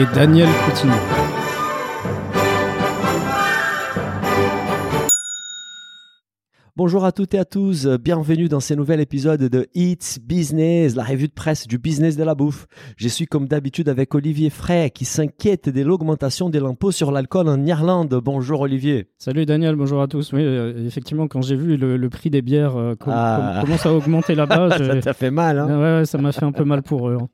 Et Daniel Coutinho. Bonjour à toutes et à tous, bienvenue dans ce nouvel épisode de It's Business, la revue de presse du business de la bouffe. Je suis comme d'habitude avec Olivier Fray qui s'inquiète de l'augmentation de l'impôt sur l'alcool en Irlande. Bonjour Olivier. Salut Daniel, bonjour à tous. Oui, euh, effectivement, quand j'ai vu le, le prix des bières euh, com- Ah. com- commence à augmenter là-bas, Ça t'a fait mal, hein ouais, ouais, ça m'a fait un peu mal pour eux. hein.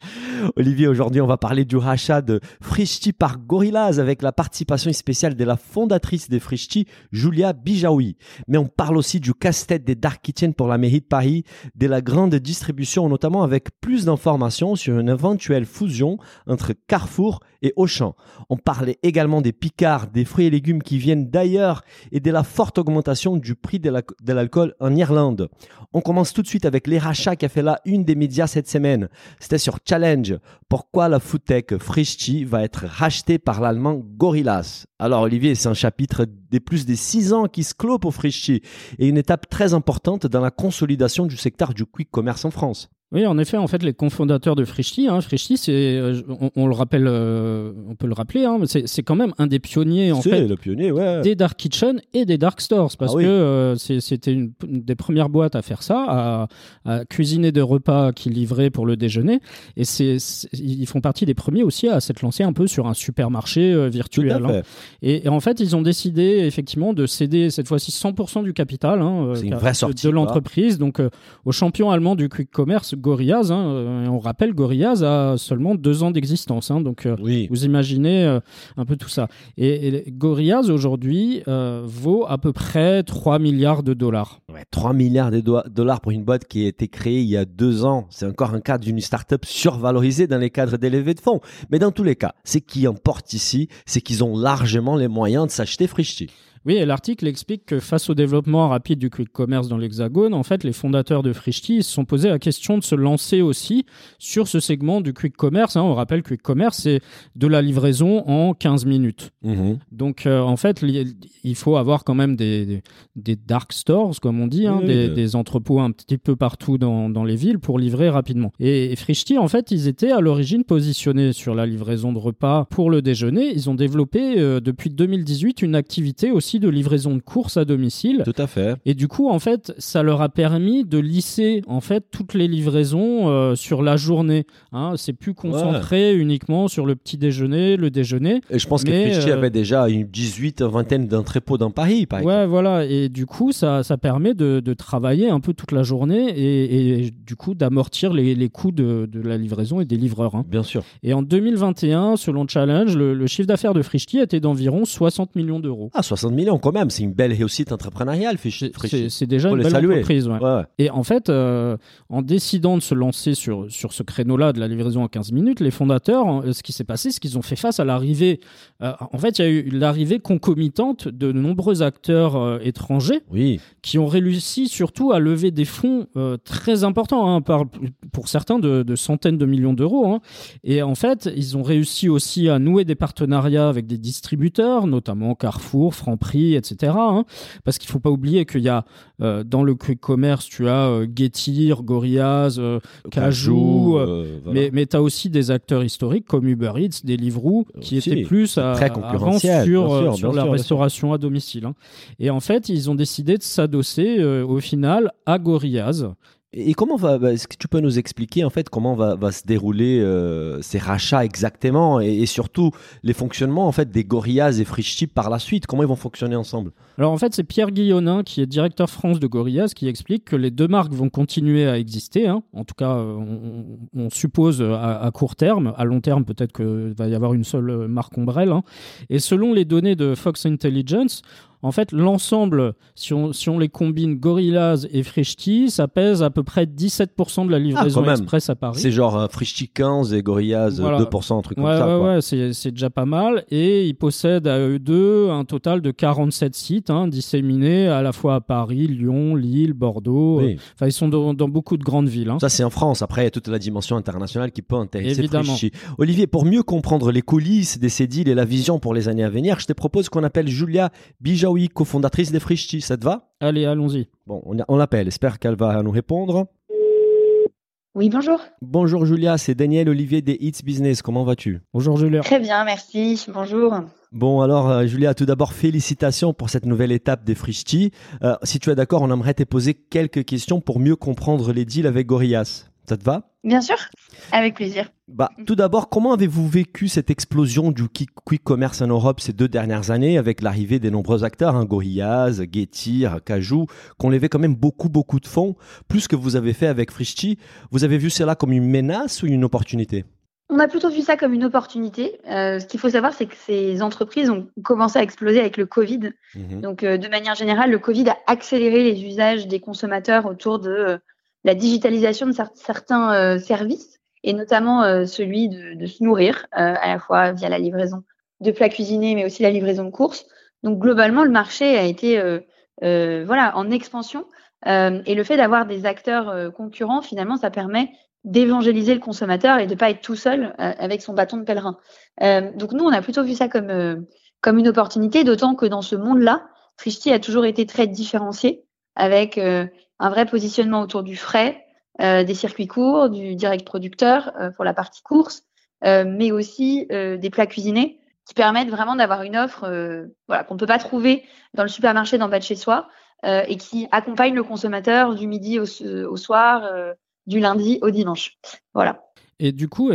Olivier, aujourd'hui, on va parler du rachat de Frishti par Gorillaz avec la participation spéciale de la fondatrice des Frishti, Julia Bijaoui. Mais on parle aussi du casse-tête des Dark Kitchen pour la mairie de Paris, de la grande distribution, notamment avec plus d'informations sur une éventuelle fusion entre Carrefour et Auchan. On parlait également des picards, des fruits et légumes qui viennent d'ailleurs et de la forte augmentation du prix de la- de l'alcool en Irlande. On commence tout de suite avec les rachats qui a fait la une des médias cette semaine. C'était sur Challenge. Pourquoi la foodtech Frishti va être rachetée par l'allemand Gorillaz? Alors Olivier, c'est un chapitre des plus des six ans qui se clôt pour Frishti et une étape très importante dans la consolidation du secteur du quick commerce en France. Oui, en effet, en fait, les cofondateurs de Frishti, hein, Frishti, c'est, euh, on, on le rappelle, euh, on peut le rappeler, hein, mais c'est, c'est quand même un des pionniers en c'est fait le pionnier, ouais. des dark kitchen et des dark stores parce Ah oui. que euh, c'est- c'était une, une des premières boîtes à faire ça, à, à cuisiner des repas qui livraient pour le déjeuner. Et c'est, c'est- ils font partie des premiers aussi à s'être lancés un peu sur un supermarché euh, Tout virtuel. hein. Et, et en fait, ils ont décidé effectivement de céder cette fois-ci 100% du capital hein, C'est une vraie de- sortie, de l'entreprise, donc euh, au champion allemand du quick commerce, Gorillaz. hein, euh, on rappelle, Gorillaz a seulement deux ans d'existence, hein, donc. euh, Oui. vous imaginez euh, un peu tout ça. Et, et Gorillaz aujourd'hui vaut à peu près 3 milliards de dollars. Ouais, 3 milliards de do- dollars pour une boîte qui a été créée il y a deux ans. C'est encore un cadre d'une start-up survalorisée dans les cadres des levées de fonds. Mais dans tous les cas, ce qui importe ici, c'est qu'ils ont largement les moyens de s'acheter Frishti. Oui, et l'article explique que face au développement rapide du quick commerce dans l'Hexagone, en fait, les fondateurs de Frishti se sont posés la question de se lancer aussi sur ce segment du quick commerce. hein. On rappelle, quick commerce, c'est de la livraison en 15 minutes. Donc, euh, en fait, il faut avoir quand même des, des, des dark stores, comme on dit, hein, Oui, des, oui. des entrepôts un petit peu partout dans, dans les villes pour livrer rapidement. Et, et Frishti, en fait, ils étaient à l'origine positionnés sur la livraison de repas pour le déjeuner. Ils ont développé euh, depuis 2018 une activité aussi de livraison de courses à domicile. Tout à fait. Et du coup, en fait, ça leur a permis de lisser en fait toutes les livraisons euh, sur la journée. Hein, c'est plus concentré uniquement sur le petit déjeuner, le déjeuner. Et je pense que Mais, Frishti euh, avait déjà une 18 vingtaine d'entrepôts dans Paris, par exemple. Ouais, voilà. Et du coup, ça, ça permet de, de travailler un peu toute la journée et, et du coup d'amortir les, les coûts de, de la livraison et des livreurs. hein. Bien sûr. Et en 2021, selon Challenge, le, le chiffre d'affaires de Frishti était d'environ 60 millions d'euros. Ah, 60 millions quand même, c'est une belle réussite entrepreneuriale. C'est- déjà Faut une belle entreprise. ouais. Ouais, ouais. Et en fait, euh, en décidant de se lancer sur, sur ce créneau-là de la livraison en 15 minutes, les fondateurs, euh, ce qui s'est passé, c'est qu'ils ont fait face à l'arrivée. euh, en fait, il y a eu l'arrivée concomitante de nombreux acteurs euh, étrangers Oui, qui ont réussi surtout à lever des fonds très importants, hein, par, pour certains de, de centaines de millions d'euros. hein. Et en fait, ils ont réussi aussi à nouer des partenariats avec des distributeurs, notamment Carrefour, Franprix, etc. hein. parce qu'il faut pas oublier qu'il y a euh, dans le quick commerce, tu as euh, Getir, Gorillaz, euh, Cajou, euh, voilà. mais, mais tu as aussi des acteurs historiques comme Uber Eats, Deliveroo, qui Aussi. étaient plus à, Très avant sur, bien sur bien la sûr, restauration à domicile. hein. Et en fait, ils ont décidé de s'adosser au final à Gorillaz. Et comment va, bah, est-ce que tu peux nous expliquer en fait comment va, va se dérouler euh, ces rachats exactement et, surtout les fonctionnements en fait des Gorillaz et Frishti par la suite? Comment ils vont fonctionner ensemble? Alors en fait, c'est Pierre Guillaunin, qui est directeur France de Gorillaz, qui explique que les deux marques vont continuer à exister. hein. En tout cas, on, suppose à, court terme. À long terme, peut-être qu'il va y avoir une seule marque ombrelle. hein. Et selon les données de Fox Intelligence, En fait, l'ensemble, si on, si on les combine Gorillaz et Frishti, ça pèse à peu près 17% de la livraison Ah, express à Paris. C'est genre euh, Frishti 15 et Gorillaz euh, Voilà. 2%, un truc Ouais, comme ça. ouais, quoi. ouais, c'est c'est déjà pas mal. Et ils possèdent à eux deux un total de 47 sites hein, disséminés à la fois à Paris, Lyon, Lille, Bordeaux. Oui. Enfin, ils sont dans, dans beaucoup de grandes villes. hein. Ça, c'est en France. Après, il y a toute la dimension internationale qui peut intéresser Évidemment. Frishti. Olivier, pour mieux comprendre les coulisses des Cédiles et la vision pour les années à venir, je te propose qu'on appelle Julia Bijaoui, cofondatrice des Frishti. Ça te va? Allez, allons-y. Bon, on, on l'appelle. J'espère qu'elle va nous répondre. Oui, bonjour. Bonjour Julia, c'est Daniel Olivier des Hits Business. Comment vas-tu? Bonjour Julien. Très bien, merci. Bonjour. Bon, alors euh, Julia, tout d'abord, félicitations pour cette nouvelle étape des Frishti. Euh, si tu es d'accord, on aimerait te poser quelques questions pour mieux comprendre les deals avec Gorillaz. Ça te va? Bien sûr, avec plaisir. Bah, tout d'abord, comment avez-vous vécu cette explosion du qui- quick commerce en Europe ces deux dernières années avec l'arrivée des nombreux acteurs, hein, Gorillaz, Getir, Cajou, qu'on levait quand même beaucoup, beaucoup de fonds, plus que vous avez fait avec Frishti. Vous avez vu cela comme une menace ou une opportunité? On a plutôt vu ça comme une opportunité. Euh, ce qu'il faut savoir, c'est que ces entreprises ont commencé à exploser avec le Covid. Mhm. Donc, euh, de manière générale, le Covid a accéléré les usages des consommateurs autour de euh, la digitalisation de cer- certains euh, services, et notamment euh, celui de, de se nourrir, euh, à la fois via la livraison de plats cuisinés, mais aussi la livraison de courses. Donc, globalement, le marché a été voilà, en expansion. Et le fait d'avoir des acteurs concurrents, finalement, ça permet d'évangéliser le consommateur et de pas être tout seul avec son bâton de pèlerin. Donc nous, on a plutôt vu ça comme comme une opportunité, d'autant que dans ce monde-là, Frishti a toujours été très différencié, avec un vrai positionnement autour du frais, euh, des circuits courts, du direct producteur euh, pour la partie course, euh, mais aussi des plats cuisinés qui permettent vraiment d'avoir une offre qu'on ne peut pas trouver dans le supermarché d'en bas de chez soi et qui accompagne le consommateur du midi au, soir, du lundi au dimanche. Voilà. Et du coup,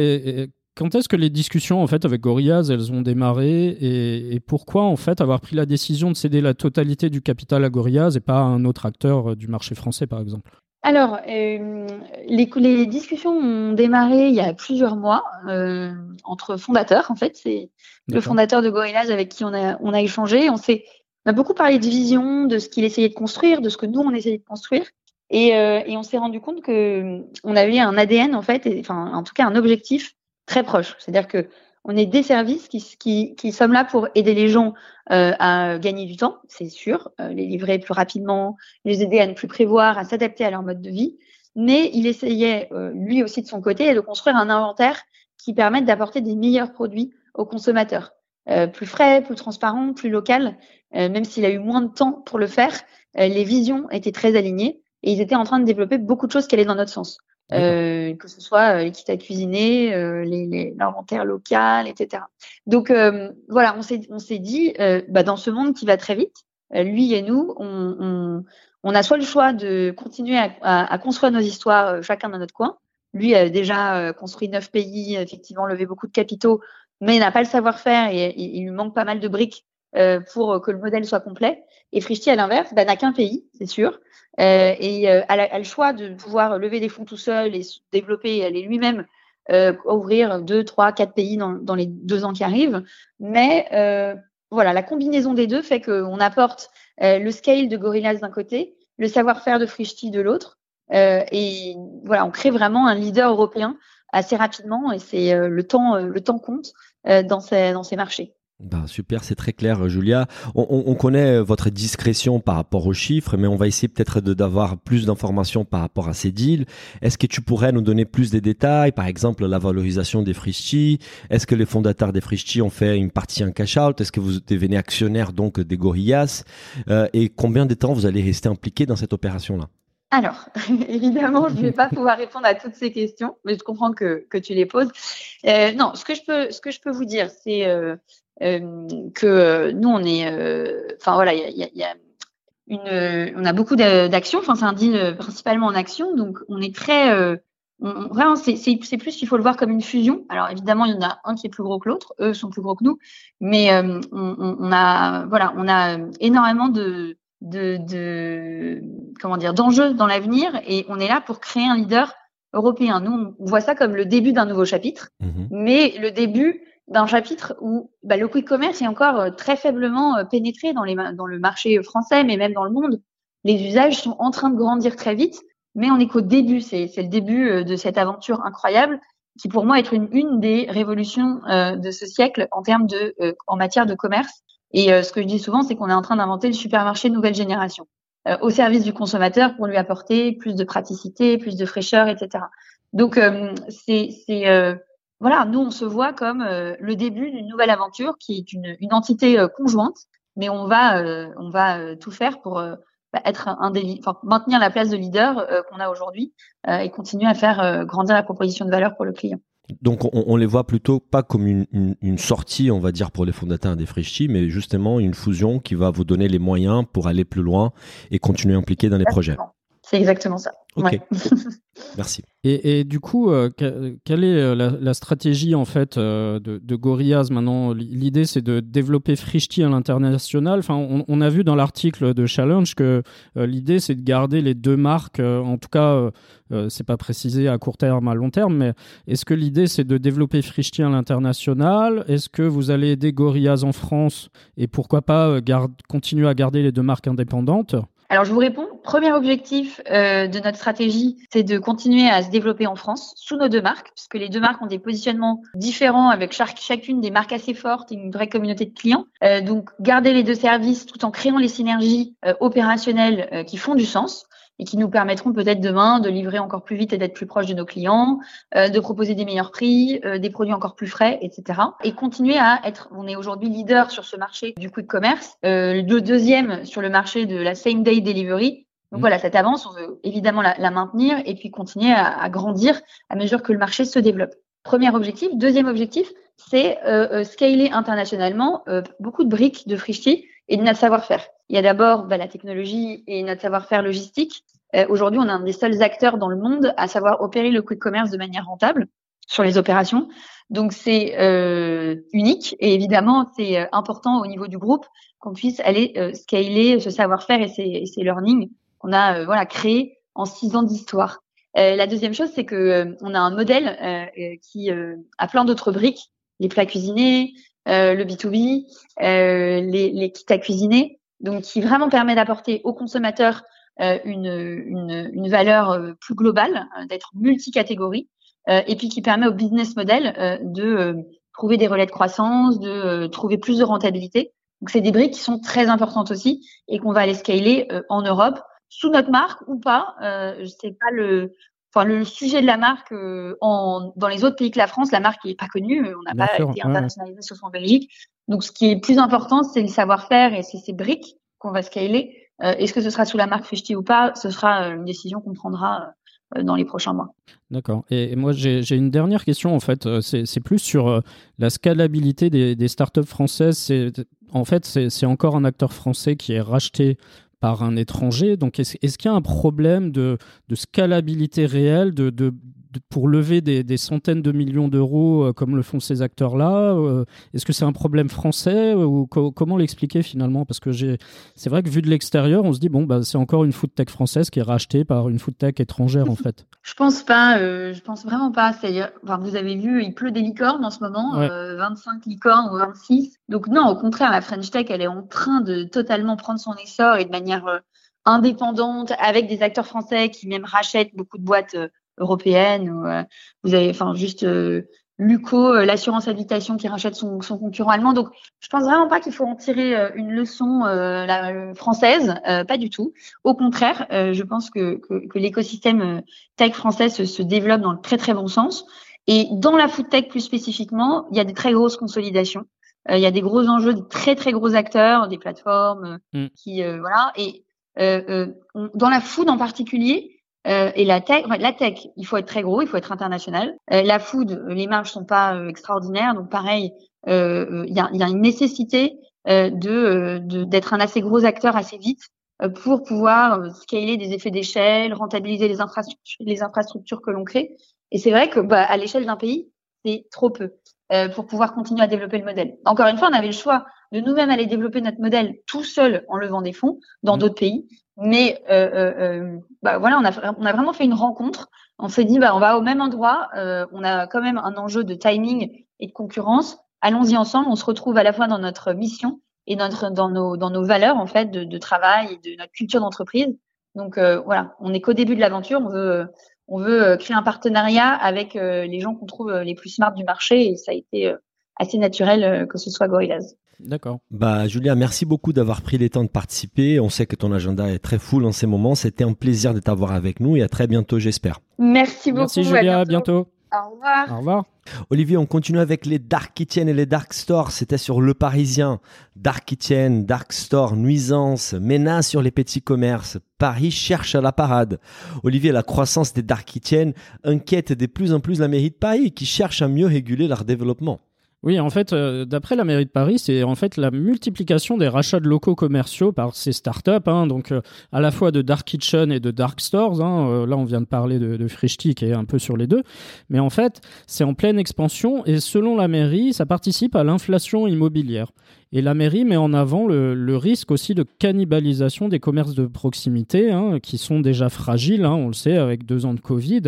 quand est-ce que les discussions en fait avec Gorillaz elles ont démarré et, et pourquoi en fait avoir pris la décision de céder la totalité du capital à Gorillaz et pas à un autre acteur euh, du marché français par exemple? Alors, euh, les, les discussions ont démarré il y a plusieurs mois euh, entre fondateurs. En fait, c'est le fondateur de Gorillaz avec qui on a, on a échangé. On s'est, on a beaucoup parlé de vision, de ce qu'il essayait de construire, de ce que nous on essayait de construire, et, euh, et on s'est rendu compte que on avait un ADN en fait, et, enfin en tout cas un objectif très proche. C'est-à-dire que on est des services qui, qui, sommes là pour aider les gens euh, à gagner du temps, c'est sûr, euh, les livrer plus rapidement, les aider à ne plus prévoir, à s'adapter à leur mode de vie. Mais il essayait, euh, lui aussi de son côté, de construire un inventaire qui permette d'apporter des meilleurs produits aux consommateurs. Euh, plus frais, plus transparent, plus local. Même s'il a eu moins de temps pour le faire, les visions étaient très alignées et ils étaient en train de développer beaucoup de choses qui allaient dans notre sens. Euh, que ce soit euh, les kits à cuisiner, euh, les- les- l'inventaire local, etc. Donc euh, voilà, on s'est on s'est dit, bah, dans ce monde qui va très vite, lui et nous, on, on, on a soit le choix de continuer à, à- à construire nos histoires chacun dans notre coin. Lui a déjà construit neuf pays, effectivement levé beaucoup de capitaux, mais il n'a pas le savoir-faire et, et il lui manque pas mal de briques euh, pour que le modèle soit complet. Et Frishti, à l'inverse, bah, n'a qu'un pays, c'est sûr, euh, et euh, a, la- a le choix de pouvoir lever des fonds tout seul et se développer et aller lui-même euh, ouvrir deux, trois, quatre pays dans, dans les deux ans qui arrivent. Mais euh, voilà, la combinaison des deux fait qu'on apporte euh, le scale de Gorillaz d'un côté, le savoir-faire de Frishti de l'autre, euh, et voilà, on crée vraiment un leader européen assez rapidement, et c'est euh, le temps, euh, le temps compte euh, dans ces dans ces marchés. Bah, super, c'est très clair, Julia. On, on- on connaît votre discrétion par rapport aux chiffres, mais on va essayer peut-être d'avoir plus d'informations par rapport à ces deals. Est-ce que tu pourrais nous donner plus de détails, par exemple la valorisation des Frishti Est-ce que les fondateurs des Frishti ont fait une partie en cash-out Est-ce que vous devenez actionnaire donc des Gorillaz? Euh, Et combien de temps vous allez rester impliqué dans cette opération-là? Alors, évidemment, je ne vais pas pouvoir répondre à toutes ces questions, mais je comprends que, que tu les poses. Euh, non, ce que je peux, ce que je peux vous dire, c'est euh, euh, que nous, on est, enfin voilà, il y a, il y il une, on a beaucoup d'actions. Enfin, c'est un deal principalement en action, donc on est très, on- vraiment, c'est plus qu'il faut le voir comme une fusion. Alors évidemment, il y en a un qui est plus gros que l'autre. Eux sont plus gros que nous, mais euh, on a, voilà, on a énormément de de, de comment dire d'enjeux dans l'avenir et on est là pour créer un leader européen. Nous, on voit ça comme le début d'un nouveau chapitre, Mhm. mais le début, d'un chapitre où bah, le quick commerce est encore très faiblement pénétré dans, les, dans le marché français, mais même dans le monde. Les usages sont en train de grandir très vite, mais on est qu'au début. C'est le début de cette aventure incroyable qui pour moi est une, une des révolutions de ce siècle en termes de en matière de commerce. Et ce que je dis souvent, c'est qu'on est en train d'inventer le supermarché nouvelle génération. Euh, au service du consommateur pour lui apporter plus de praticité, plus de fraîcheur, etc. Donc euh, c'est euh, voilà, nous on se voit comme le début d'une nouvelle aventure qui est une, une entité conjointe, mais on va on va tout faire pour bah, être un des, enfin, maintenir la place de leader qu'on a aujourd'hui et continuer à faire grandir la proposition de valeur pour le client. Donc on, les voit plutôt pas comme une, sortie, on va dire, pour les fondateurs des Frischti, mais justement une fusion qui va vous donner les moyens pour aller plus loin et continuer à impliquer dans les projets. C'est exactement ça. Ok. Merci. Et, du coup, euh, quelle est euh, la, stratégie en fait euh, de, de, Gorillaz maintenant? L'idée, c'est de développer Frishti à l'international. Enfin, on, a vu dans l'article de Challenge que l'idée, c'est de garder les deux marques. en tout cas, c'est pas précisé à court terme, à long terme, mais est-ce que l'idée, c'est de développer Frishti à l'international? Est-ce que vous allez aider Gorillaz en France et pourquoi pas continuer à garder les deux marques indépendantes? Alors je vous réponds. Premier objectif euh, de notre stratégie, c'est de continuer à se développer en France sous nos deux marques, puisque les deux marques ont des positionnements différents avec chacune des marques assez fortes et une vraie communauté de clients. Euh, donc garder les deux services tout en créant les synergies euh, opérationnelles qui font du sens et qui nous permettront peut-être demain de livrer encore plus vite et d'être plus proche de nos clients, euh, de proposer des meilleurs prix, euh, des produits encore plus frais, etc. Et continuer à être, on est aujourd'hui leader sur ce marché du quick commerce, euh, le deuxième sur le marché de la same day delivery. Donc mmh. voilà, cette avance, on veut évidemment la, la maintenir et puis continuer à, à, grandir à mesure que le marché se développe. Premier objectif. Deuxième objectif, c'est euh, scaler internationalement beaucoup de briques de Frishti et de notre savoir-faire. Il y a d'abord bah, la technologie et notre savoir-faire logistique. Euh, Aujourd'hui, on est un des seuls acteurs dans le monde à savoir opérer le quick commerce de manière rentable sur les opérations. Donc c'est euh, unique et évidemment c'est euh, important au niveau du groupe qu'on puisse aller euh, scaler ce savoir-faire et ces, ces learnings qu'on a euh, voilà créé en six ans d'histoire. la deuxième chose c'est que on a un modèle qui a plein d'autres briques, les plats cuisinés, le B2B, les, kits à cuisiner donc qui vraiment permet d'apporter aux consommateurs euh, une, une, une, valeur euh, plus globale, euh, d'être multicatégorie, et puis qui permet au business model de trouver des relais de croissance, de trouver plus de rentabilité. Donc c'est des briques qui sont très importantes aussi et qu'on va aller scaler en Europe sous notre marque ou pas. Euh, sais pas le, enfin le sujet de la marque en dans les autres pays que la France, la marque n'est pas connue, on n'a pas été internationalisé sauf en Belgique. Donc, ce qui est plus important, c'est le savoir-faire et c'est ces briques qu'on va scaler. Euh, Est-ce que ce sera sous la marque Fishti ou pas Ce sera euh, une décision qu'on prendra euh, dans les prochains mois. D'accord. Et, moi, j'ai une dernière question, en fait. Euh, c'est plus sur la scalabilité des, des startups françaises. En fait, c'est encore un acteur français qui est racheté par un étranger. Donc, est-ce qu'il y a un problème de, scalabilité réelle, de, pour lever des, centaines de millions d'euros euh, comme le font ces acteurs-là euh, Est-ce que c'est un problème français ou comment l'expliquer finalement? Parce que c'est vrai que vu de l'extérieur, on se dit bon bah c'est encore une food tech française qui est rachetée par une food tech étrangère en fait. Je pense pas, euh, je pense vraiment pas. Enfin, vous avez vu, il pleut des licornes en ce moment, 25 licornes ou 26. Donc non, au contraire, la French Tech, elle est en train de totalement prendre son essor et de manière indépendante avec des acteurs français qui même rachètent beaucoup de boîtes européenne. Ou, euh, vous avez, enfin, juste euh, Luco, euh, l'assurance habitation qui rachète son, son, concurrent allemand. Donc, je pense vraiment pas qu'il faut en tirer une leçon la, française, pas du tout. Au contraire, je pense que, que, que l'écosystème tech français se, se, développe dans le très très bon sens. Et dans la food tech plus spécifiquement, il y a des très grosses consolidations. il y a des gros enjeux, de très très gros acteurs, des plateformes mm. qui voilà. Et dans la food en particulier, euh, et la tech, la tech, il faut être très gros, il faut être international. Euh, la food, les marges sont pas euh, extraordinaires, donc pareil, il y a, y, a, une nécessité de d'être un assez gros acteur assez vite pour pouvoir scaler des effets d'échelle, rentabiliser les infrastructures, les infrastructures que l'on crée. Et c'est vrai que bah, à l'échelle d'un pays, c'est trop peu pour pouvoir continuer à développer le modèle. Encore une fois, on avait le choix de nous-mêmes aller développer notre modèle tout seul en levant des fonds dans mmh. d'autres pays. Mais euh, euh, euh, bah, voilà, on a, on a vraiment fait une rencontre. On s'est dit, bah, on va au même endroit. Euh, on a quand même un enjeu de timing et de concurrence. allons-y ensemble. On se retrouve à la fois dans notre mission et notre, dans, nos, dans nos valeurs en fait de, de travail et de notre culture d'entreprise. Donc euh, voilà, on n'est qu'au début de l'aventure. On veut, on veut euh, créer un partenariat avec euh, les gens qu'on trouve les plus smart du marché et ça a été assez naturel que ce soit Gorillaz. D'accord. Bah, Julia, merci beaucoup d'avoir pris les temps de participer. On sait que ton agenda est très full en ces moments. C'était un plaisir de t'avoir avec nous et à très bientôt, j'espère. Merci beaucoup. Merci Julia, à bientôt. Au revoir. Au revoir. Olivier, on continue avec les Dark Kitchen et les Dark Stores. C'était sur Le Parisien. Dark Kitchen, Dark Store, nuisance, menace sur les petits commerces. Paris cherche à la parade. Olivier, la croissance des Dark Kitchen inquiète de plus en plus la mairie de Paris qui cherche à mieux réguler leur développement. Oui, en fait, euh, d'après la mairie de Paris, c'est en fait la multiplication des rachats de locaux commerciaux par ces startups, hein, donc euh, à la fois de dark kitchen et de dark stores. Hein, euh, là, on vient de parler de, de Frischti qui est un peu sur les deux, mais en fait, c'est en pleine expansion et selon la mairie, ça participe à l'inflation immobilière. Et la mairie met en avant le, risque aussi de cannibalisation des commerces de proximité, hein, qui sont déjà fragiles, hein, on le sait, avec deux ans de Covid,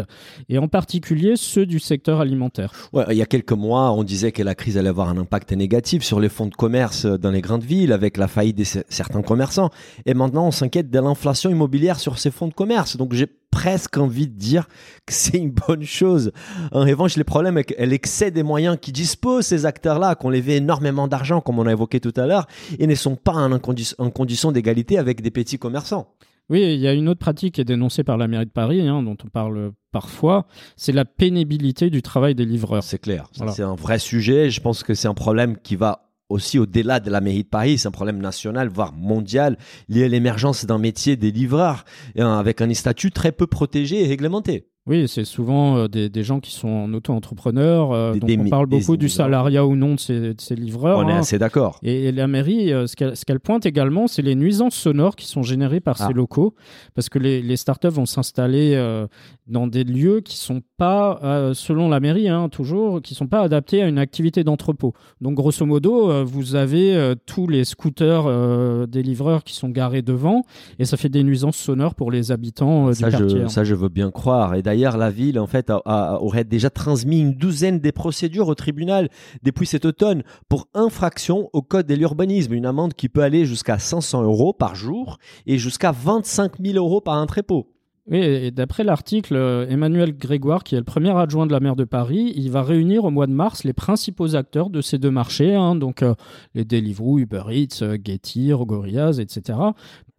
et en particulier ceux du secteur alimentaire. Il y a quelques mois, on disait que la crise allait avoir un impact négatif sur les fonds de commerce dans les grandes villes, avec la faillite de certains commerçants. Et maintenant, on s'inquiète de l'inflation immobilière sur ces fonds de commerce. Donc j'ai presque envie de dire que c'est une bonne chose. En revanche, les problèmes, c'est qu'elle excède des moyens qui disposent ces acteurs-là, qui ont levé énormément d'argent, comme on a évoqué tout à l'heure, et ne sont pas en, en condition d'égalité avec des petits commerçants. Oui, il y a une autre pratique qui est dénoncée par la mairie de Paris, hein, dont on parle parfois, c'est la pénibilité du travail des livreurs. C'est clair, voilà. c'est un vrai sujet. Je pense que c'est un problème qui va aussi au-delà de la mairie de Paris, c'est un problème national, voire mondial, lié à l'émergence d'un métier des livreurs, avec un statut très peu protégé et réglementé. Oui, c'est souvent euh, des, des, gens qui sont en auto-entrepreneur. Euh, donc on parle beaucoup du salariat ou non de ces, de ces livreurs. On est hein. assez d'accord. Et, et, la mairie, euh, ce qu'elle qu pointe également, c'est les nuisances sonores qui sont générées par ah. ces locaux. Parce que les, les startups vont s'installer euh, dans des lieux qui sont pas, euh, selon la mairie, hein, toujours, qui sont pas adaptés à une activité d'entrepôt. Donc grosso modo, euh, vous avez tous les scooters des livreurs qui sont garés devant et ça fait des nuisances sonores pour les habitants ça du quartier. Je, hein. Ça, je veux bien croire. Et D'ailleurs, la ville, en fait, aurait déjà transmis une douzaine des procédures au tribunal depuis cet automne pour infraction au code de l'urbanisme, une amende qui peut aller jusqu'à 500 euros par jour et jusqu'à 25 000 euros par entrepôt. Oui, et d'après l'article, euh, Emmanuel Grégoire, qui est le premier adjoint de la maire de Paris, il va réunir au mois de mars les principaux acteurs de ces deux marchés, hein, donc euh, les Deliveroo, Uber Eats, euh, Getir, Gorillaz, etc.,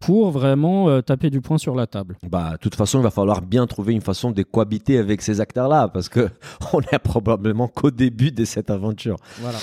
pour vraiment euh, taper du poing sur la table. Bah, de toute façon, il va falloir bien trouver une façon de cohabiter avec ces acteurs-là, parce que on est probablement qu'au début de cette aventure. Voilà.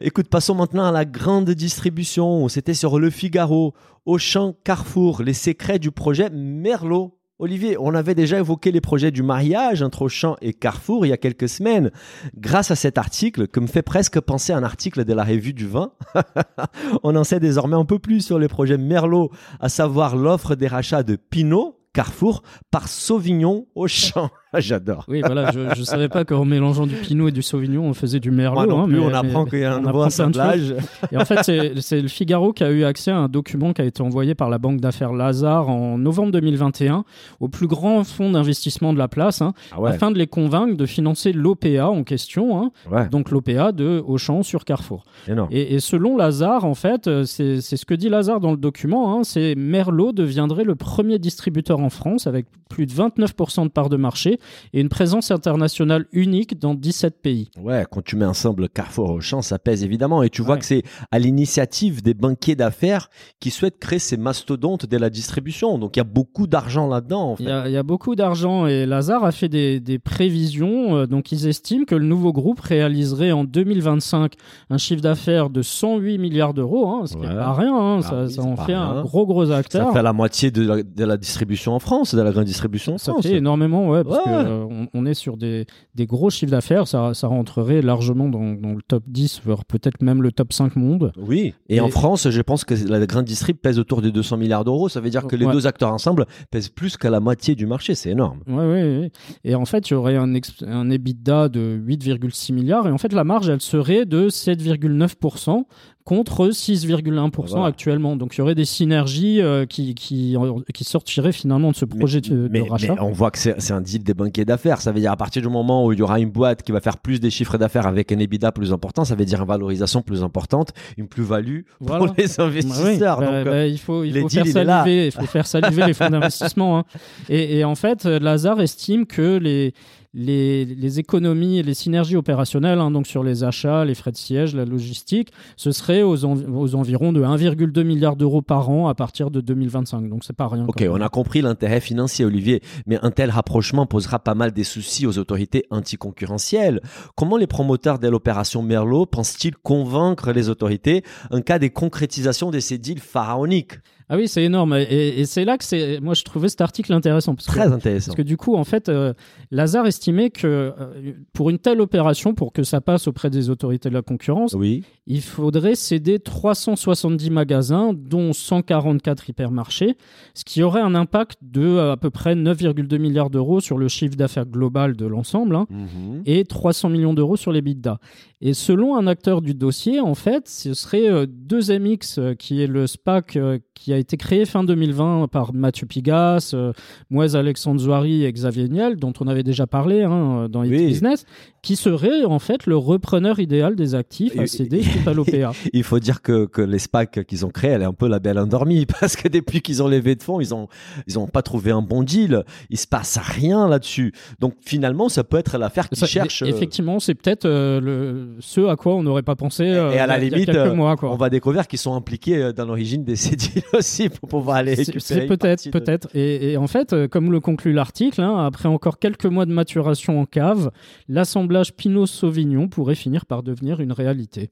Écoute, passons maintenant à la grande distribution. C'était sur Le Figaro, Auchan, Carrefour, les secrets du projet Merlot. Olivier, on avait déjà évoqué les projets du mariage entre Auchan et Carrefour il y a quelques semaines. Grâce à cet article, que me fait presque penser à un article de la revue du vin, on en sait désormais un peu plus sur les projets Merlot, à savoir l'offre des rachats de Pinot, Carrefour, par Sauvignon Auchan. J'adore. Oui, voilà, je ne savais pas qu'en mélangeant du Pinot et du Sauvignon, on faisait du Merlot. Moi non hein, plus, mais, on apprend qu'il y a un nouveau assemblage. Et en fait, c'est le Figaro qui a eu accès à un document qui a été envoyé par la banque d'affaires Lazare en novembre 2021 au plus grand fonds d'investissement de la place, hein, ah ouais. afin de les convaincre de financer l'OPA en question, hein, Ouais. donc l'OPA de Auchan sur Carrefour. Et, et selon Lazare, en fait, euh, c'est ce que dit Lazare dans le document, c'est Merlot deviendrait le premier distributeur en France avec plus de 29% de part de marché et une présence internationale unique dans 17 pays. Ouais, quand tu mets ensemble Carrefour Auchan, ça pèse évidemment. Et tu vois que c'est à l'initiative des banquiers d'affaires qui souhaitent créer ces mastodontes de la distribution. Donc il y a beaucoup d'argent là-dedans. En fait. Il y, a, il y a beaucoup d'argent et Lazare a fait des, des prévisions. euh, donc ils estiment que le nouveau groupe réaliserait en 2025 un chiffre d'affaires de 108 milliards d'euros, hein, ce qui Ouais. n'est pas rien. hein, Ah ça, oui, ça en fait rien. un gros gros acteur. Ça fait la moitié de la, de la distribution en France, de la grande distribution en Ça France. fait énormément, ouais, parce Ouais. Que euh, on, est sur des, des gros chiffres d'affaires. Ça, ça rentrerait largement dans, dans le top 10, voire peut-être même le top 5 monde. Oui, et, Et- en France, je pense que la grande distrib pèse autour de 200 milliards d'euros. Ça veut dire que les Ouais. deux acteurs ensemble pèsent plus qu'à la moitié du marché. C'est énorme. Ouais, ouais, ouais. Et en fait, il y aurait un, ex- un EBITDA de 8,6 milliards. Et en fait, la marge, elle serait de 7,9% contre 6,1% Voilà. actuellement. Donc il y aurait des synergies euh, qui, qui, qui sortiraient finalement de ce projet de, de mais, rachat. mais on voit que c'est un deal des banquiers d'affaires. Ça veut dire à partir du moment où il y aura une boîte qui va faire plus des chiffres d'affaires avec un EBITDA plus important, ça veut dire une valorisation plus importante, une plus-value pour les Bah oui, investisseurs. bah, Donc, euh, bah, il faut, il les faut deals, faire saliver, il faut faire saliver les fonds d'investissement. hein. Et, et en fait, euh, Lazare estime que les, les, les économies et les synergies opérationnelles, hein, donc sur les achats, les frais de siège, la logistique, ce serait aux, env- aux environs de 1,2 milliard d'euros par an à partir de 2025. Donc c'est pas rien. Ok, on a compris l'intérêt financier, Olivier, mais un tel rapprochement posera pas mal des soucis aux autorités anticoncurrentielles. Comment les promoteurs de l'opération Merlot pensent-ils convaincre les autorités en cas des concrétisations de ces deals pharaoniques? Ah oui, c'est énorme. Et, et c'est là que c'est. Moi, je trouvais cet article intéressant parce que Très intéressant. Parce que du coup, en fait, euh, Lazare estimait que euh, pour une telle opération, pour que ça passe auprès des autorités de la concurrence, Oui, il faudrait céder 370 magasins, dont 144 hypermarchés, ce qui aurait un impact de euh, à peu près 9,2 milliards d'euros sur le chiffre d'affaires global de l'ensemble. hein, Mhm. et 300 millions d'euros sur les bidas. Et selon un acteur du dossier, en fait, ce serait euh, 2MX, euh, qui est le SPAC qui a été créé fin 2020 par Mathieu Pigas, euh, Moise Alexandre Zouari et Xavier Niel, dont on avait déjà parlé hein, dans Oui. Business, qui serait en fait le repreneur idéal des actifs à céder suite à l'OPA. Il faut dire que, que les SPAC qu'ils ont créés, elle est un peu la belle endormie parce que depuis qu'ils ont levé de fonds, ils ont ils ont pas trouvé un bon deal. Il se passe rien là-dessus. Donc finalement, ça peut être l'affaire qui Ça, cherche. euh, Effectivement, c'est peut-être euh, ce à quoi on n'aurait pas pensé euh, Et à la il y a limite, quelques euh, mois. On va découvrir qu'ils sont impliqués euh, dans l'origine de ces deals aussi pour pouvoir aller C'est- récupérer. Peut-être, de- peut-être. Et, et en fait, euh, comme le conclut l'article, hein, après encore quelques mois de maturation en cave, l'assemblage Pinot-Sauvignon pourrait finir par devenir une réalité.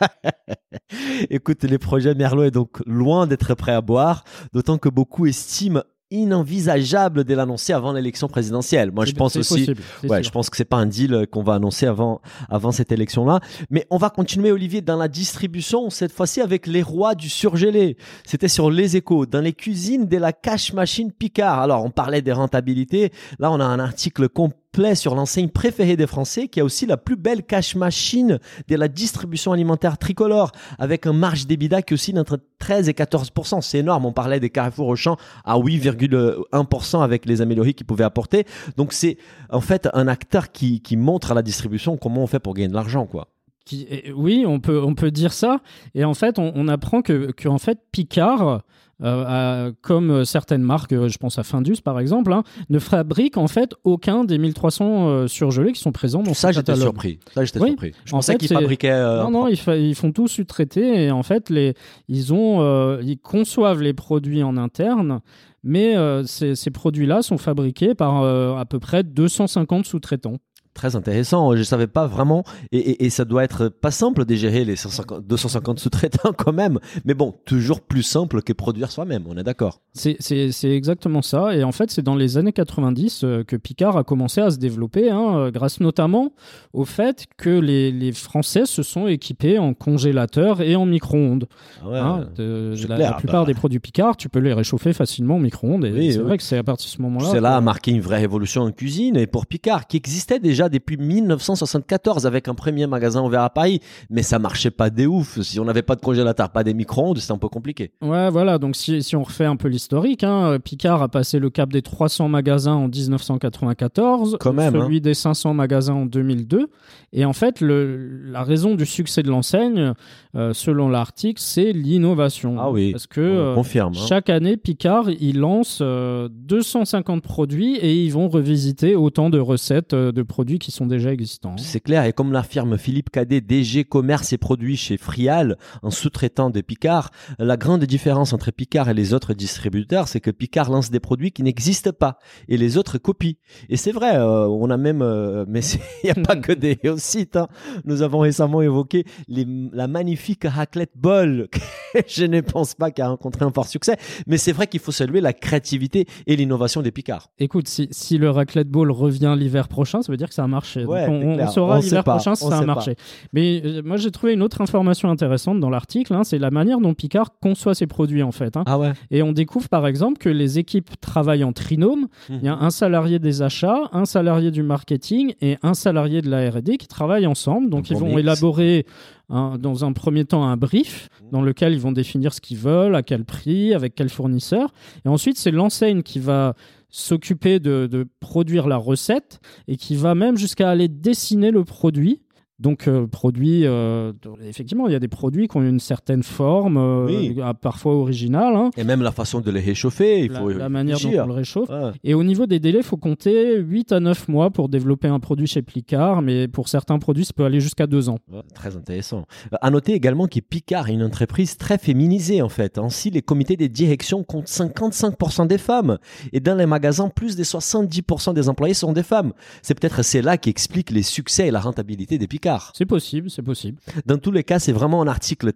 Écoute, les projets Merlot est donc loin d'être prêt à boire, d'autant que beaucoup estiment inenvisageable de l'annoncer avant l'élection présidentielle. Moi, je pense aussi. possible, Ouais, sûr. je pense que c'est pas un deal euh, qu'on va annoncer avant, avant cette élection-là. Mais on va continuer, Olivier, dans la distribution, cette fois-ci avec les rois du surgelé. C'était sur les échos, dans les cuisines de la cash machine Picard. Alors, on parlait des rentabilités. Là, on a un article complet sur l'enseigne préférée des Français, qui a aussi la plus belle cash machine de la distribution alimentaire tricolore, avec un marge d'EBITDA qui oscille entre 13 et 14% C'est énorme. On parlait des Carrefour Auchan à 8,1 avec les améliories qu'ils pouvaient apporter. Donc, c'est en fait un acteur qui, qui montre à la distribution comment on fait pour gagner de l'argent, quoi. Et- oui, on peut, on peut dire ça. Et en fait, on, on apprend que, que en fait, Picard, euh, comme certaines marques, euh, je pense à Findus par exemple, hein, ne fabrique en fait aucun des 1300 euh, surgelés qui sont présents dans Ça, ce j'étais surpris. Ça, j'étais Oui. surpris. Je En pensais qu'ils fabriquaient. euh, Non, non, ils, fa- ils font tout sous-traiter et en fait, les, ils, ont, euh, ils conçoivent les produits en interne, mais euh, ces, ces produits-là sont fabriqués par euh, à peu près 250 sous-traitants. Très intéressant. Je savais pas vraiment. Et, et- et ça doit être pas simple de gérer les 150 250 sous-traitants quand même. Mais bon, toujours plus simple que produire soi-même. On est d'accord. C'est- exactement ça. Et en fait, c'est dans les années 90 euh, que Picard a commencé à se développer, hein, euh, grâce notamment au fait que les, les Français se sont équipés en congélateur et en micro-ondes. Ah ouais. Hein, la, plupart bah. des produits Picard, tu peux les réchauffer facilement au micro-ondes. Et Oui, c'est oui. vrai que c'est à partir de ce moment-là. Cela a marqué une vraie révolution en cuisine et pour Picard, qui existait déjà depuis 1974 avec un premier magasin ouvert à Paris. Mais ça marchait pas des ouf. Si on n'avait pas de congélateur, pas des micro-ondes, c'était un peu compliqué. Ouais, voilà. Donc, si, si on refait un peu l'historique, hein, euh, Picard a passé le cap des 300 magasins en 1994, Quand même, hein. celui des 500 magasins en 2002. Et en fait, le, la raison du succès de l'enseigne, euh, selon l'article, c'est l'innovation. Ah oui, Parce que On euh, confirme. hein. chaque année, Picard, il lance euh, 250 produits et ils vont revisiter autant de recettes euh, de produits qui sont déjà existants. C'est clair, et comme l'affirme Philippe Cadet, DG Commerce et Produits chez Frial, un sous-traitant de Picard, la grande différence entre Picard et les autres distributeurs, c'est que Picard lance des produits qui n'existent pas, et les autres copient. Et c'est vrai, euh, on a même, euh, mais il n'y a pas que des sites. hein. Nous avons récemment évoqué les- la magnifique raclette bol, que je ne pense pas qu'elle a rencontré un fort succès, mais c'est vrai qu'il faut saluer la créativité et l'innovation des Picards. Écoute, si, si le raclette ball revient l'hiver prochain, ça veut dire que ça a marché. Donc, on, on saura l'hiver prochain si ça a marché. Mais euh, moi, j'ai trouvé une autre information intéressante dans l'article. hein, c'est la manière dont Picard conçoit ses produits, en fait. hein. Ah ouais. Et on découvre, par exemple, que les équipes travaillent en trinôme. Il y a un salarié des achats, un salarié du marketing et un salarié de la R&D qui travaillent ensemble. Donc, Un ils bon vont mix. élaborer un- dans un premier temps un brief dans lequel ils vont définir ce qu'ils veulent, à quel prix, avec quel fournisseur. Et ensuite, c'est l'enseigne qui va s'occuper de, produire la recette et qui va même jusqu'à aller dessiner le produit. Donc, euh, produit, euh, effectivement, il y a des produits qui ont une certaine forme, euh, Oui. parfois originale, hein, Et même la façon de les réchauffer, il la, faut la manière dont on le réchauffe. Ouais. Et au niveau des délais, il faut compter 8 à 9 mois pour développer un produit chez Plicard, mais pour certains produits, ça peut aller jusqu'à 2 ans. Ouais, Très intéressant. À noter également que Picard est une entreprise très féminisée en fait. Ainsi, les comités des directions comptent 55% des femmes et dans les magasins, plus de 70% des employés sont des femmes. C'est peut-être cela qui explique les succès et la rentabilité des Picard. C'est possible, c'est possible. Dans tous les cas, c'est vraiment un article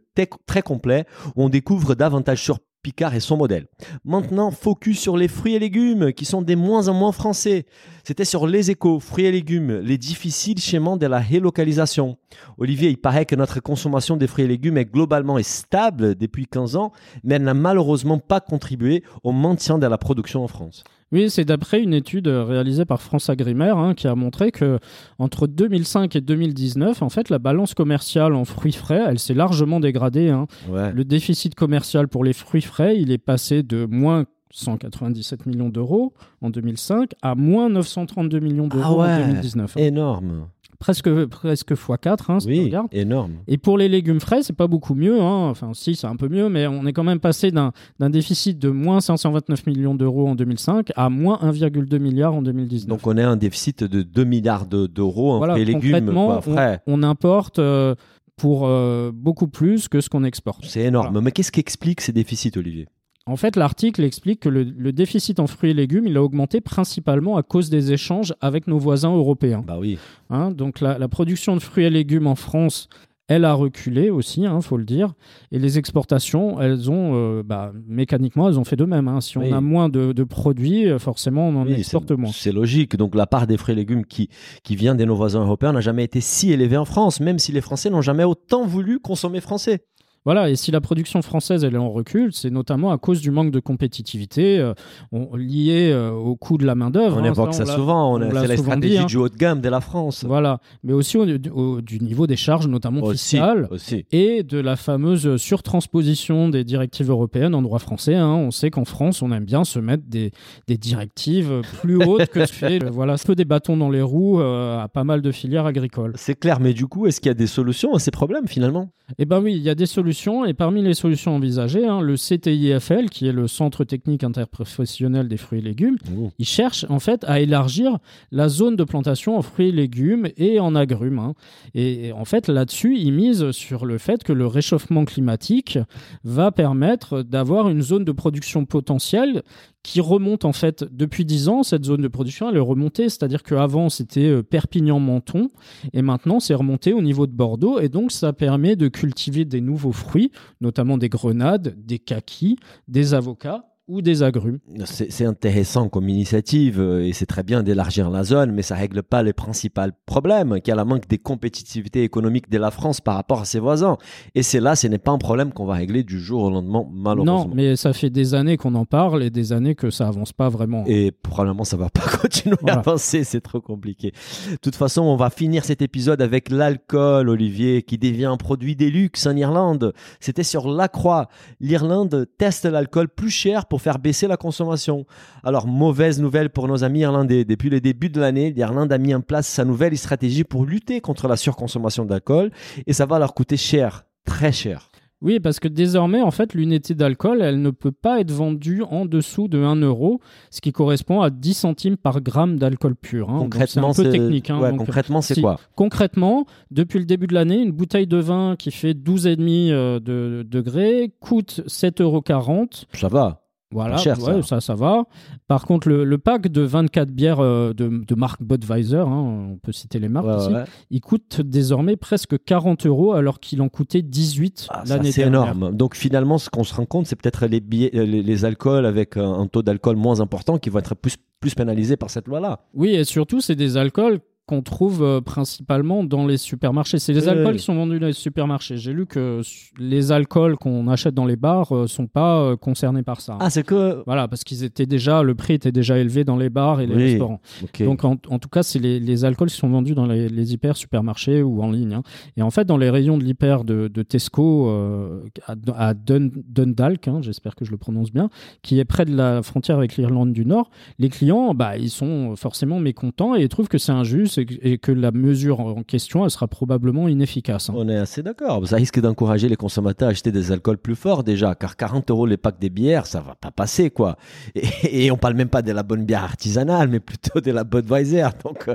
très complet où on découvre davantage sur Picard et son modèle. Maintenant, focus sur les fruits et légumes qui sont des moins en moins français. C'était sur les échos, fruits et légumes, les difficiles schémas de la relocalisation. Olivier, il paraît que notre consommation des fruits et légumes est globalement stable depuis 15 ans, mais elle n'a malheureusement pas contribué au maintien de la production en France. Oui, c'est d'après une étude euh, réalisée par France Agrimaire hein, qui a montré que entre 2005 et 2019, en fait, la balance commerciale en fruits frais, elle s'est largement dégradée. hein. Ouais. Le déficit commercial pour les fruits frais, il est passé de moins 197 millions d'euros en 2005 à moins 932 millions d'euros Ah ouais. en 2019. Énorme. Presque, presque x4, hein, si Oui, regarde. énorme. Et pour les légumes frais, c'est pas beaucoup mieux. hein. Enfin, si, c'est un peu mieux, mais on est quand même passé d'un d'un déficit de moins 529 millions d'euros en 2005 à moins 1,2 milliard en 2019. Donc on a un déficit de 2 milliards de- d'euros en voilà, et légumes quoi, frais. on, on importe euh, pour euh, beaucoup plus que ce qu'on exporte. C'est énorme. Voilà. Mais qu'est-ce qui explique ces déficits, Olivier? En fait, l'article explique que le, le déficit en fruits et légumes, il a augmenté principalement à cause des échanges avec nos voisins européens. Bah oui. hein. donc la, la production de fruits et légumes en France, elle a reculé aussi, il faut le dire. Et les exportations, elles ont, euh, bah, mécaniquement, elles ont fait de même. hein. Si on a moins de, de produits, euh, forcément, on en Oui, exporte moins. C'est logique. Donc la part des fruits et légumes qui, qui vient de nos voisins européens n'a jamais été si élevée en France, même si les Français n'ont jamais autant voulu consommer français. Voilà, et si la production française elle est en recul, c'est notamment à cause du manque de compétitivité euh, on- lié euh, au coût de la main-d'œuvre. On hein. évoque ça souvent. On C'est la stratégie dit, hein. du haut de gamme de la France. Voilà, mais aussi au, au- du niveau des charges, notamment Aussi, fiscales. aussi. Et de la fameuse surtransposition des directives européennes en droit français. hein. On sait qu'en France, on aime bien se mettre des, des directives plus hautes que ce fait. Voilà, un peu des bâtons dans les roues euh, à pas mal de filières agricoles. C'est clair, mais du coup, est-ce qu'il y a des solutions à ces problèmes finalement? Eh ben oui, il y a des solutions et parmi les solutions envisagées, hein, le CTIFL, qui est le Centre technique interprofessionnel des fruits et légumes, il cherche en fait à élargir la zone de plantation en fruits et légumes et en agrumes. hein. Et, et en fait là-dessus, il mise sur le fait que le réchauffement climatique va permettre d'avoir une zone de production potentielle qui remonte en fait depuis 10 ans. Cette zone de production, elle est remontée, c'est-à-dire qu'avant c'était euh, Perpignan-Menton et maintenant c'est remonté au niveau de Bordeaux et donc ça permet de cultiver des nouveaux fruits, notamment des grenades, des kakis, des avocats ou des agrumes. C'est intéressant comme initiative euh, et c'est très bien d'élargir la zone, mais ça règle pas les principaux problèmes, qui est la manque des compétitivités économiques de la France par rapport à ses voisins. Et c'est là, ce n'est pas un problème qu'on va régler du jour au lendemain, malheureusement. Non, mais ça fait des années qu'on en parle et des années que ça avance pas vraiment. Et probablement ça va pas continuer Voilà. à avancer, c'est trop compliqué. De toute façon, on va finir cet épisode avec l'alcool, Olivier, qui devient un produit des luxe en Irlande. C'était sur la croix. L'Irlande teste l'alcool plus cher pour faire baisser la consommation. Alors, mauvaise nouvelle pour nos amis irlandais. Depuis le début de l'année, l'Irlande a mis en place sa nouvelle stratégie pour lutter contre la surconsommation d'alcool et ça va leur coûter cher, très cher. Oui, parce que désormais, en fait, l'unité d'alcool, elle ne peut pas être vendue en dessous de 1 euro, ce qui correspond à 10 centimes par gramme d'alcool pur. hein. Donc, Concrètement, c'est un peu technique. hein. ouais, Donc, concrètement, c'est si- quoi? Concrètement, depuis le début de l'année, une bouteille de vin qui fait 12,5 euh, de degrés coûte 7,40 euros. Ça va. Voilà, cher, ça. ouais, ça. ça, va. Par contre, le, le pack de 24 bières euh, de, de marque Budweiser, hein, on peut citer les marques Ouais, ici, ouais. il coûte désormais presque 40 euros alors qu'il en coûtait 18 Ah, l'année c'est dernière. énorme. Donc finalement, ce qu'on se rend compte, c'est peut-être les, euh, les, les alcools avec un, un taux d'alcool moins important qui vont être plus, plus pénalisés par cette loi-là. Oui, et surtout, c'est des alcools qu'on trouve euh, principalement dans les supermarchés. C'est les alcools qui sont vendus dans les supermarchés. J'ai lu que les alcools qu'on achète dans les bars euh, sont pas euh, concernés par ça. Ah, c'est que. Voilà, parce qu'ils étaient déjà, le prix était déjà élevé dans les bars et les Oui. restaurants. Donc en, en tout cas, c'est les, les alcools qui sont vendus dans les, les hyper supermarchés ou en ligne. hein. Et en fait, dans les rayons de l'hyper de, de Tesco euh, à, à Dun- Dundalk, hein, j'espère que je le prononce bien, qui est près de la frontière avec l'Irlande du Nord, les clients, bah, ils sont forcément mécontents et ils trouvent que c'est injuste que, et que la mesure en question, elle sera probablement inefficace. hein. On est assez d'accord. Ça risque d'encourager les consommateurs à acheter des alcools plus forts déjà, car 40 euros les packs des bières, ça va pas passer quoi. Et, et on parle même pas de la bonne bière artisanale, mais plutôt de la Budweiser. Donc euh,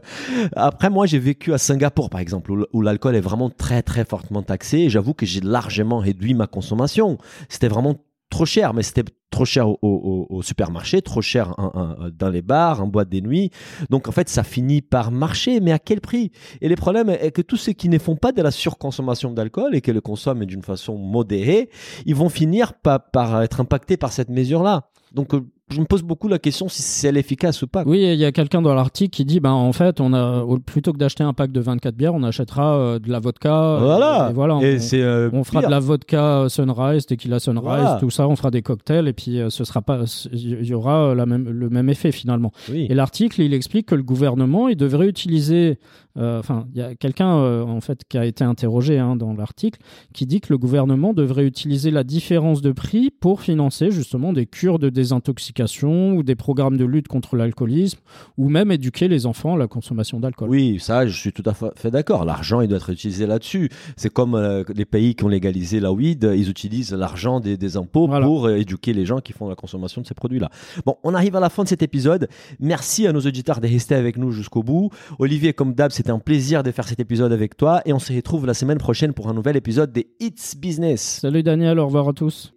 après, moi j'ai vécu à Singapour par exemple, où, où l'alcool est vraiment très très fortement taxé. J'avoue que j'ai largement réduit ma consommation. C'était vraiment trop cher, mais c'était trop cher au, au- au supermarché, trop cher en- dans les bars, en boîte des nuits. Donc en fait, ça finit par marcher, mais à quel prix? Et le problème est que tous ceux qui ne font pas de la surconsommation d'alcool et qui le consomment d'une façon modérée, ils vont finir par, par être impactés par cette mesure-là. Donc euh, je me pose beaucoup la question si c'est efficace ou pas. Oui, il y a quelqu'un dans l'article qui dit, ben en fait, on a plutôt que d'acheter un pack de 24 bières, on achètera euh, de la vodka. euh, Voilà. et voilà. Et on- c'est euh, On fera de la vodka Sunrise, tequila Sunrise, Voilà. tout ça. On fera des cocktails et puis euh, ce sera pas, il y aura la même, le même effet finalement. Oui. Et l'article, il explique que le gouvernement, il devrait utiliser, enfin, il y a quelqu'un en fait qui a été interrogé hein, dans l'article, qui dit que le gouvernement devrait utiliser la différence de prix pour financer justement des cures de désintoxication ou des programmes de lutte contre l'alcoolisme ou même éduquer les enfants à la consommation d'alcool. Oui, ça, je suis tout à fa- fait d'accord. L'argent, il doit être utilisé là-dessus. C'est comme euh, les pays qui ont légalisé la weed, euh, ils utilisent l'argent des, des impôts Voilà. pour euh, éduquer les gens qui font la consommation de ces produits-là. Bon, on arrive à la fin de cet épisode. Merci à nos auditeurs de rester avec nous jusqu'au bout. Olivier, comme d'hab, c'était un plaisir de faire cet épisode avec toi et on se retrouve la semaine prochaine pour un nouvel épisode des It's Business. Salut Daniel, au revoir à tous.